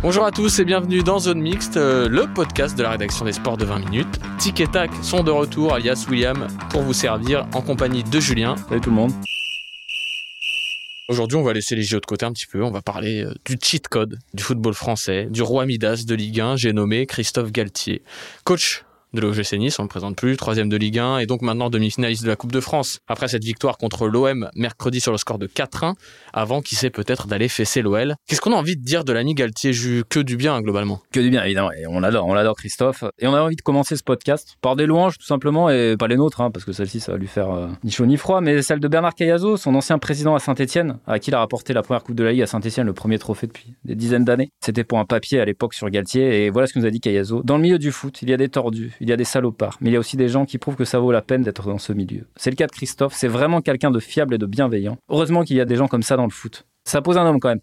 Bonjour à tous et bienvenue dans Zone Mixte, euh, le podcast de la rédaction des sports de 20 minutes. Tic et Tac sont de retour, alias William, pour vous servir en compagnie de Julien. Salut tout le monde. Aujourd'hui, on va laisser les JO de côté un petit peu. On va parler euh, du cheat code du football français, du roi Midas de Ligue 1. J'ai nommé Christophe Galtier, coach de l'OGC Nice, on ne présente plus, troisième de Ligue 1 et donc maintenant demi-finaliste de la Coupe de France. Après cette victoire contre l'OM mercredi sur le score de 4-1, avant qui sait peut-être d'aller fesser l'OL. Qu'est-ce qu'on a envie de dire de l'ami Galtier Que du bien globalement. Que du bien évidemment, et on l'adore, on l'adore Christophe. Et on a envie de commencer ce podcast par des louanges tout simplement, et pas les nôtres, hein, parce que celle-ci ça va lui faire euh, ni chaud ni froid, mais celle de Bernard Cayazo, son ancien président à Saint-Etienne, à qui il a rapporté la première Coupe de la Ligue à Saint-Etienne, le premier trophée depuis des dizaines d'années. C'était pour un papier à l'époque sur Galtier, et voilà ce que nous a dit Cayazo. Dans le milieu du foot, il y a des tordus, il y a des salopards mais il y a aussi des gens qui prouvent que ça vaut la peine d'être dans ce milieu. C'est le cas de Christophe, c'est vraiment quelqu'un de fiable et de bienveillant. Heureusement qu'il y a des gens comme ça dans le foot. Ça pose un homme quand même.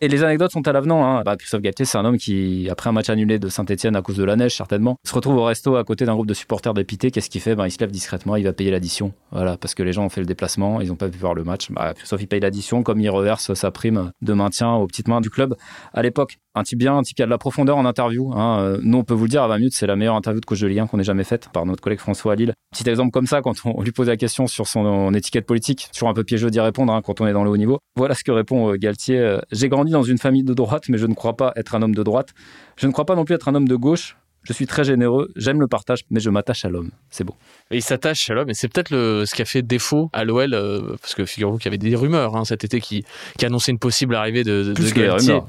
Et les anecdotes sont à l'avenant. Hein. Bah, Christophe Galtier, c'est un homme qui, après un match annulé de Saint-Etienne à cause de la neige, certainement, se retrouve au resto à côté d'un groupe de supporters dépité. Qu'est-ce qu'il fait? Bah, Il se lève discrètement, il va payer l'addition. Voilà, parce que les gens ont fait le déplacement, ils n'ont pas pu voir le match. Bah, Christophe, il paye l'addition comme il reverse sa prime de maintien aux petites mains du club à l'époque un type bien, un type qui a de la profondeur en interview. Hein. Euh, nous, on peut vous le dire, à 20 minutes, c'est la meilleure interview de coach de qu'on ait jamais faite par notre collègue François Lille. Petit exemple comme ça, quand on lui pose la question sur son étiquette politique, sur un peu piégeux d'y répondre hein, quand on est dans le haut niveau. Voilà ce que répond euh, Galtier. Euh, J'ai grandi dans une famille de droite, mais je ne crois pas être un homme de droite. Je ne crois pas non plus être un homme de gauche. Je suis très généreux, j'aime le partage, mais je m'attache à l'homme. C'est beau. Et il s'attache à l'homme, et c'est peut-être ce qui a fait défaut à l'OL, euh, parce que figurez-vous qu'il y avait des rumeurs hein, cet été qui, qui annonçaient une possible arrivée de, plus que rumeurs,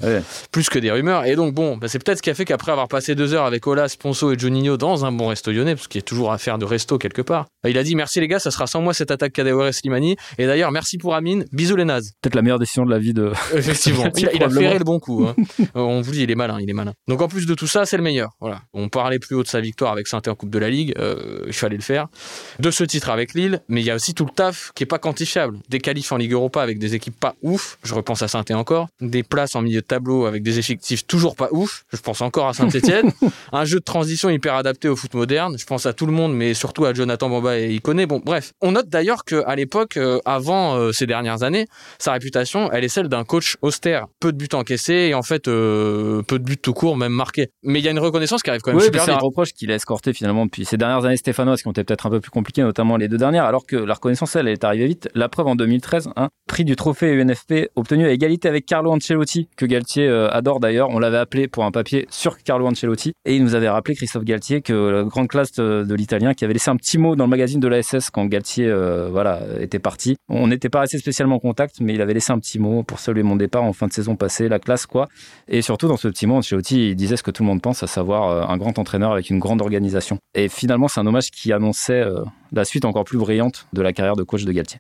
plus que des rumeurs. Et donc bon, bah, c'est peut-être ce qui a fait qu'après avoir passé deux heures avec Olas, Ponceau et Juninho dans un bon resto lyonnais, parce qu'il y a toujours affaire de resto quelque part, bah, il a dit merci les gars, ça sera sans moi cette attaque Kadewere Slimani. Et d'ailleurs merci pour Amine, bisous les nazes. Peut-être la meilleure décision de la vie de. Effectivement, il, a ferré le bon coup. Hein. On vous dit, il est malin, il est malin. Donc en plus de tout ça, c'est le meilleur. Voilà. On parlait plus haut de sa victoire avec saint en Coupe de la Ligue, euh, il fallait le faire. De ce titre avec Lille, mais il y a aussi tout le taf qui est pas quantifiable. Des qualifs en Ligue Europa avec des équipes pas ouf, je repense à saint encore. Des places en milieu de tableau avec des effectifs toujours pas ouf, je pense encore à Saint-Etienne. un jeu de transition hyper adapté au foot moderne, je pense à tout le monde, mais surtout à Jonathan Bamba et connaît. Bon, bref. On note d'ailleurs qu'à l'époque, euh, avant euh, ces dernières années, sa réputation, elle est celle d'un coach austère. Peu de buts encaissés et en fait, peu de buts tout court, même marqués. Mais il y a une reconnaissance qui arrive quand même super vite. C'est un reproche qu'il a escorté finalement depuis ces dernières années stéphanoises qui ont été peut-être un peu plus compliquées, notamment les deux dernières, alors que la reconnaissance, elle, est arrivée vite. La preuve en 2013, hein, prix du trophée UNFP obtenu à égalité avec Carlo Ancelotti, que Galtier euh, adore d'ailleurs. On l'avait appelé pour un papier sur Carlo Ancelotti et il nous avait rappelé, Christophe Galtier, que la grande classe de, l'italien qui avait laissé un petit mot dans le magazine de la SS quand Galtier euh, voilà, était parti. On n'était pas resté spécialement en contact, mais il avait laissé un petit mot pour saluer mon départ en fin de saison passée, la classe quoi. Et surtout dans ce petit mot, Ancelotti, il disait ce que tout le monde pense, à savoir euh, un grand entraîneur avec une grande organisation. Et finalement, c'est un hommage qui annonçait euh, la suite encore plus brillante de la carrière de coach de Galtier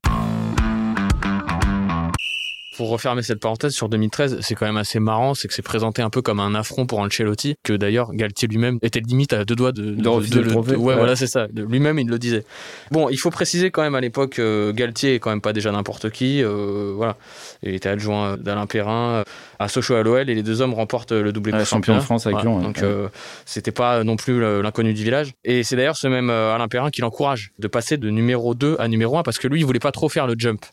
pour refermer cette parenthèse sur 2013, c'est quand même assez marrant, c'est que c'est présenté un peu comme un affront pour Ancelotti, que d'ailleurs Galtier lui-même était limite à deux doigts de, de, le, ouais, voilà, c'est ça. Lui-même, il le disait. Bon, il faut préciser quand même à l'époque, euh, Galtier est quand même pas déjà n'importe qui. Euh, voilà, il était adjoint d'Alain Perrin à Sochaux à l'OL et les deux hommes remportent le doublé champion de France avec Lyon. Donc euh, c'était pas non plus l'inconnu du village. Et c'est d'ailleurs ce même Alain Perrin qui l'encourage de passer de numéro 2 à numéro 1 parce que lui, il voulait pas trop faire le jump.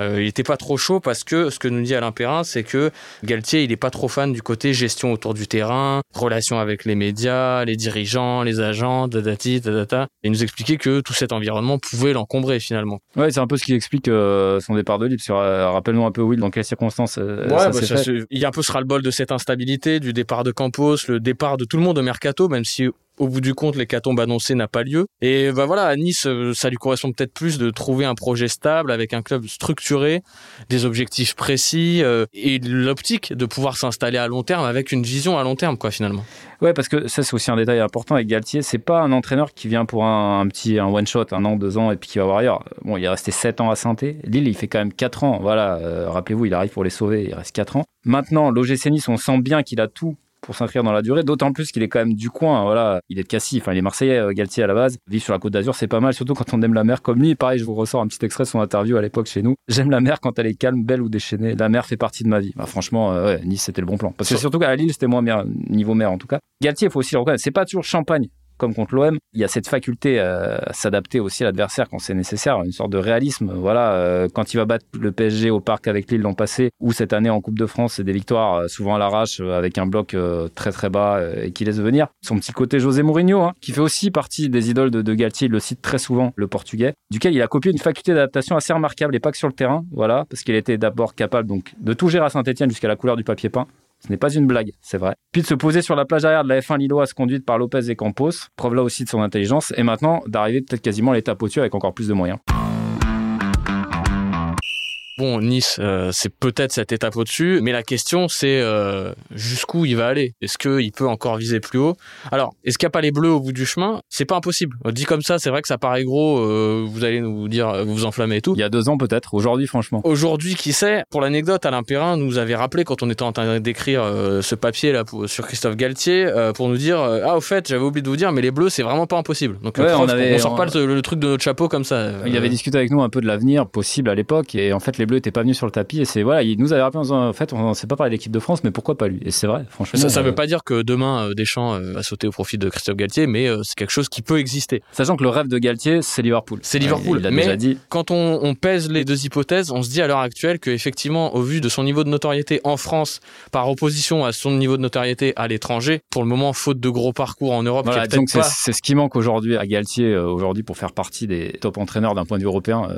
Euh, il n'était pas trop chaud parce que ce que nous dit Alain Perrin, c'est que Galtier, il n'est pas trop fan du côté gestion autour du terrain, relation avec les médias, les dirigeants, les agents, dadati, dadata. Et il nous expliquait que tout cet environnement pouvait l'encombrer finalement. Ouais, c'est un peu ce qui explique euh, son départ de Lille. Euh, rappelle-nous un peu, Will, dans quelles circonstances ouais, ça bah, Il y a un peu ce ras-le-bol de cette instabilité, du départ de Campos, le départ de tout le monde au mercato, même si Au bout du compte, l'hécatombe annoncée n'a pas lieu. Et bah voilà, à Nice, euh, ça lui correspond peut-être plus de trouver un projet stable avec un club structuré, des objectifs précis euh, et l'optique de pouvoir s'installer à long terme avec une vision à long terme, quoi, finalement. Ouais, parce que ça, c'est aussi un détail important avec Galtier. C'est pas un entraîneur qui vient pour un, petit un one shot, un an, deux ans, et puis qui va voir ailleurs. Bon, il est resté sept ans à saint Lille, il fait quand même quatre ans. Voilà, euh, rappelez-vous, il arrive pour les sauver, il reste quatre ans. Maintenant, l'OGC Nice, on sent bien qu'il a tout pour s'inscrire dans la durée, d'autant plus qu'il est quand même du coin. Voilà, il est de Cassis, enfin il est Marseillais, euh, Galtier à la base. Vivre sur la Côte d'Azur, c'est pas mal, surtout quand on aime la mer comme lui. Pareil, je vous ressors un petit extrait de son interview à l'époque chez nous. J'aime la mer quand elle est calme, belle ou déchaînée. La mer fait partie de ma vie. Bah, franchement, euh, Nice c'était le bon plan. Parce que surtout qu'à Lille, c'était moins bien niveau mer en tout cas. Galtier, il faut aussi le reconnaître, c'est pas toujours champagne comme contre l'OM, il y a cette faculté euh, à s'adapter aussi à l'adversaire quand c'est nécessaire, une sorte de réalisme. Voilà, euh, quand il va battre le PSG au parc avec Lille l'an passé, ou cette année en Coupe de France, c'est des victoires euh, souvent à l'arrache avec un bloc très très bas et qui laisse venir. Son petit côté José Mourinho, hein, qui fait aussi partie des idoles de, de, Galtier, il le cite très souvent, le portugais, duquel il a copié une faculté d'adaptation assez remarquable et pas que sur le terrain, voilà, parce qu'il était d'abord capable donc de tout gérer à Saint-Etienne jusqu'à la couleur du papier peint, ce n'est pas une blague, c'est vrai. Puis de se poser sur la plage arrière de la F1 lilloise conduite par Lopez et Campos, preuve là aussi de son intelligence, et maintenant d'arriver peut-être quasiment à l'étape au-dessus avec encore plus de moyens. Bon, Nice, euh, c'est peut-être cette étape au-dessus, mais la question c'est euh, jusqu'où il va aller? Est-ce qu'il peut encore viser plus haut? Alors, est-ce qu'il n'y a pas les bleus au bout du chemin? C'est pas impossible. Dit comme ça, c'est vrai que ça paraît gros. Euh, vous allez nous dire, vous vous enflammez et tout. Il y a deux ans peut-être. Aujourd'hui, franchement. Aujourd'hui, qui sait? Pour l'anecdote, Alain Perrin nous avait rappelé quand on était en train d'écrire ce papier là sur Christophe Galtier pour nous dire ah au fait, j'avais oublié de vous dire, mais les bleus, c'est vraiment pas impossible. Donc on, avait, sort pas le, truc de notre chapeau comme ça. Il avait discuté avec nous un peu de l'avenir possible à l'époque, et en fait les Bleus n'étaient pas venus sur le tapis. Et c'est voilà, il nous avait rappelé en disant, en fait, on ne sait pas parler de l'équipe de France, mais pourquoi pas lui? Et c'est vrai, franchement. Ça ne veut euh, pas dire que demain euh, Deschamps euh, va sauter au profit de Christophe Galtier, mais c'est quelque chose qui peut exister. Sachant que le rêve de Galtier, c'est Liverpool. C'est Liverpool. il mais déjà dit. quand on, pèse les deux hypothèses, on se dit à l'heure actuelle qu'effectivement, au vu de son niveau de notoriété en France, par opposition à son niveau de notoriété à l'étranger, pour le moment, faute de gros parcours en Europe, c'est ce qui manque aujourd'hui à Galtier aujourd'hui pour faire partie des top entraîneurs d'un point de vue européen.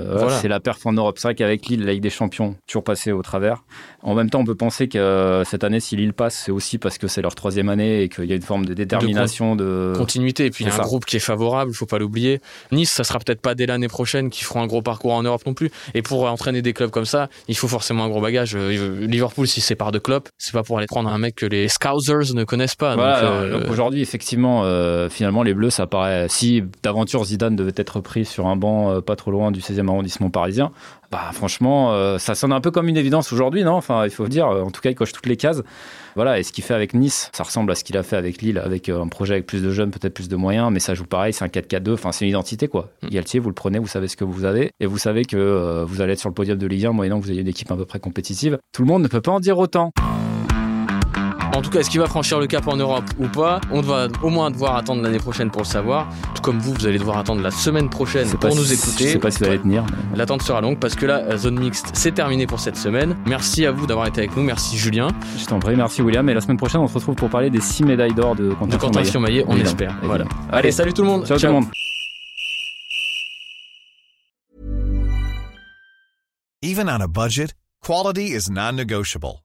C'est la perf en Europe. C'est vrai qu'avec Lille, Ligue des Champions, toujours passé au travers. En même temps, on peut penser que euh, cette année, si Lille passe, c'est aussi parce que c'est leur troisième année et qu'il y a une forme de détermination, de, continuité. Et puis il y a un groupe qui est favorable, il faut pas l'oublier. Nice, ça sera peut-être pas dès l'année prochaine qu'ils feront un gros parcours en Europe non plus. Et pour entraîner des clubs comme ça, il faut forcément un gros bagage. Euh, Liverpool, si c'est par de clubs, c'est pas pour aller prendre un mec que les Scousers ne connaissent pas. Euh, aujourd'hui, effectivement, finalement, les Bleus, ça paraît. Si d'aventure Zidane devait être pris sur un banc pas trop loin du 16e arrondissement parisien, bah, franchement, euh, ça sonne un peu comme une évidence aujourd'hui, non? Enfin, il faut dire, en tout cas, il coche toutes les cases. Voilà, et ce qu'il fait avec Nice, ça ressemble à ce qu'il a fait avec Lille, avec euh, un projet avec plus de jeunes, peut-être plus de moyens, mais ça joue pareil, c'est un 4-4-2, enfin, c'est une identité, quoi. Mm. Galtier, vous le prenez, vous savez ce que vous avez, et vous savez que euh, vous allez être sur le podium de Ligue 1, moyennant que vous ayez une équipe à peu près compétitive. Tout le monde ne peut pas en dire autant. En tout cas, est-ce qu'il va franchir le cap en Europe ou pas? On va au moins devoir attendre l'année prochaine pour le savoir. Tout comme vous, vous allez devoir attendre la semaine prochaine pour nous écouter. Je sais pas si vous allez tenir. L'attente sera longue parce que la zone mixte, c'est terminé pour cette semaine. Merci à vous d'avoir été avec nous. Merci Julien. Je t'en prie, merci William. Et la semaine prochaine, on se retrouve pour parler des 6 médailles d'or de Quentin Fionmaillet. On espère. Voilà. Allez, salut tout le monde. Ciao. tout le monde. Even on a budget, quality is non-negotiable.